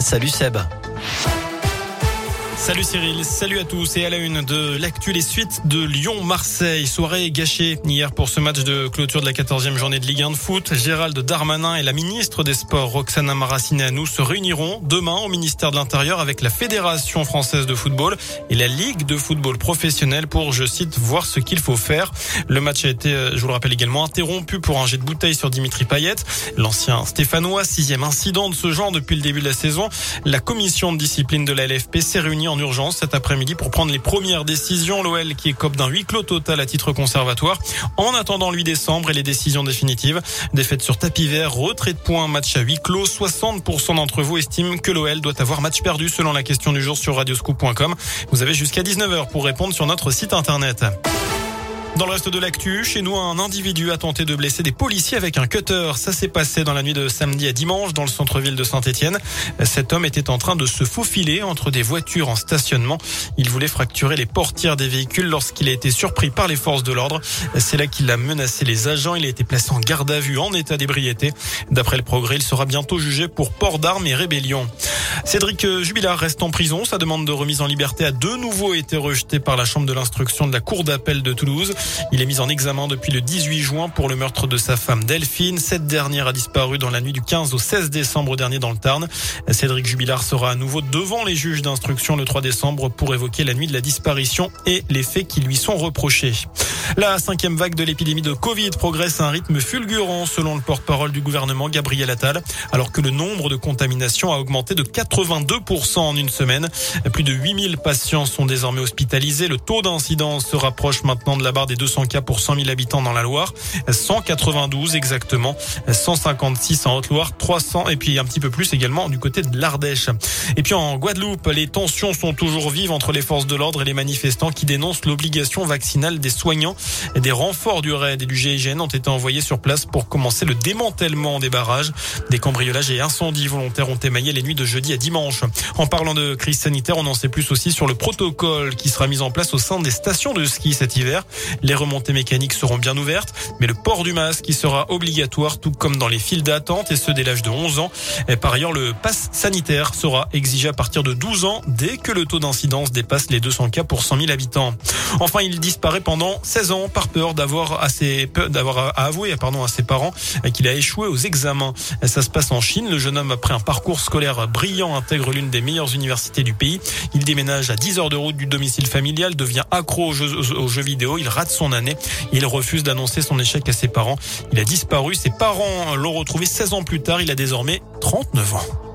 Salut Seb. Salut Cyril, salut à tous et à la une de l'actu les suites de Lyon-Marseille. Soirée gâchée hier pour ce match de clôture de la 14e journée de Ligue 1 de foot. Gérald Darmanin et la ministre des Sports Roxana Maracineanu se réuniront demain au ministère de l'Intérieur avec la Fédération française de football et la Ligue de football professionnel pour, je cite, voir ce qu'il faut faire. Le match a été, euh, je vous le rappelle également, interrompu pour un jet de bouteille sur Dimitri Payet. L'ancien Stéphanois, sixième incident de ce genre depuis le début de la saison. La commission de discipline de la LFP s'est réunie en urgence cet après-midi pour prendre les premières décisions. L'OL qui écope d'un huis clos total à titre conservatoire en attendant lui décembre et les décisions définitives. Défaite sur tapis vert, retrait de points, match à huis clos. 60% d'entre vous estiment que l'OL doit avoir match perdu selon la question du jour sur radioscoop.com. Vous avez jusqu'à 19h pour répondre sur notre site internet. Dans le reste de l'actu, chez nous, un individu a tenté de blesser des policiers avec un cutter. Ça s'est passé dans la nuit de samedi à dimanche dans le centre-ville de Saint-Etienne. Cet homme était en train de se faufiler entre des voitures en stationnement. Il voulait fracturer les portières des véhicules lorsqu'il a été surpris par les forces de l'ordre. C'est là qu'il a menacé les agents. Il a été placé en garde à vue en état d'ébriété. D'après le progrès, il sera bientôt jugé pour port d'armes et rébellion. Cédric Jubilard reste en prison. Sa demande de remise en liberté a de nouveau été rejetée par la chambre de l'instruction de la cour d'appel de Toulouse. Il est mis en examen depuis le 18 juin pour le meurtre de sa femme Delphine. Cette dernière a disparu dans la nuit du 15 au 16 décembre dernier dans le Tarn. Cédric Jubilard sera à nouveau devant les juges d'instruction le 3 décembre pour évoquer la nuit de la disparition et les faits qui lui sont reprochés. La cinquième vague de l'épidémie de Covid progresse à un rythme fulgurant selon le porte-parole du gouvernement Gabriel Attal, alors que le nombre de contaminations a augmenté de 82% en une semaine. Plus de 8000 patients sont désormais hospitalisés. Le taux d'incidence se rapproche maintenant de la barre des 200 cas pour 100 000 habitants dans la Loire. 192 exactement, 156 en Haute-Loire, 300 et puis un petit peu plus également du côté de l'Ardèche. Et puis en Guadeloupe, les tensions sont toujours vives entre les forces de l'ordre et les manifestants qui dénoncent l'obligation vaccinale des soignants. Des renforts du RAID et du GIGN ont été envoyés sur place pour commencer le démantèlement des barrages. Des cambriolages et incendies volontaires ont émaillé les nuits de jeudi à En parlant de crise sanitaire, on en sait plus aussi sur le protocole qui sera mis en place au sein des stations de ski cet hiver. Les remontées mécaniques seront bien ouvertes, mais le port du masque qui sera obligatoire tout comme dans les files d'attente et ceux dès l'âge de 11 ans. Et par ailleurs, le pass sanitaire sera exigé à partir de 12 ans dès que le taux d'incidence dépasse les 200 cas pour 100 000 habitants. Enfin, il disparaît pendant 16 ans par peur d'avoir d'avoir à avouer pardon à ses parents qu'il a échoué aux examens. Ça se passe en Chine. Le jeune homme après un parcours scolaire brillant intègre l'une des meilleures universités du pays. Il déménage à 10 heures de route du domicile familial, devient accro aux jeux, aux jeux vidéo. Il rate son année. Il refuse d'annoncer son échec à ses parents. Il a disparu. Ses parents l'ont retrouvé 16 ans plus tard. Il a désormais 39 ans.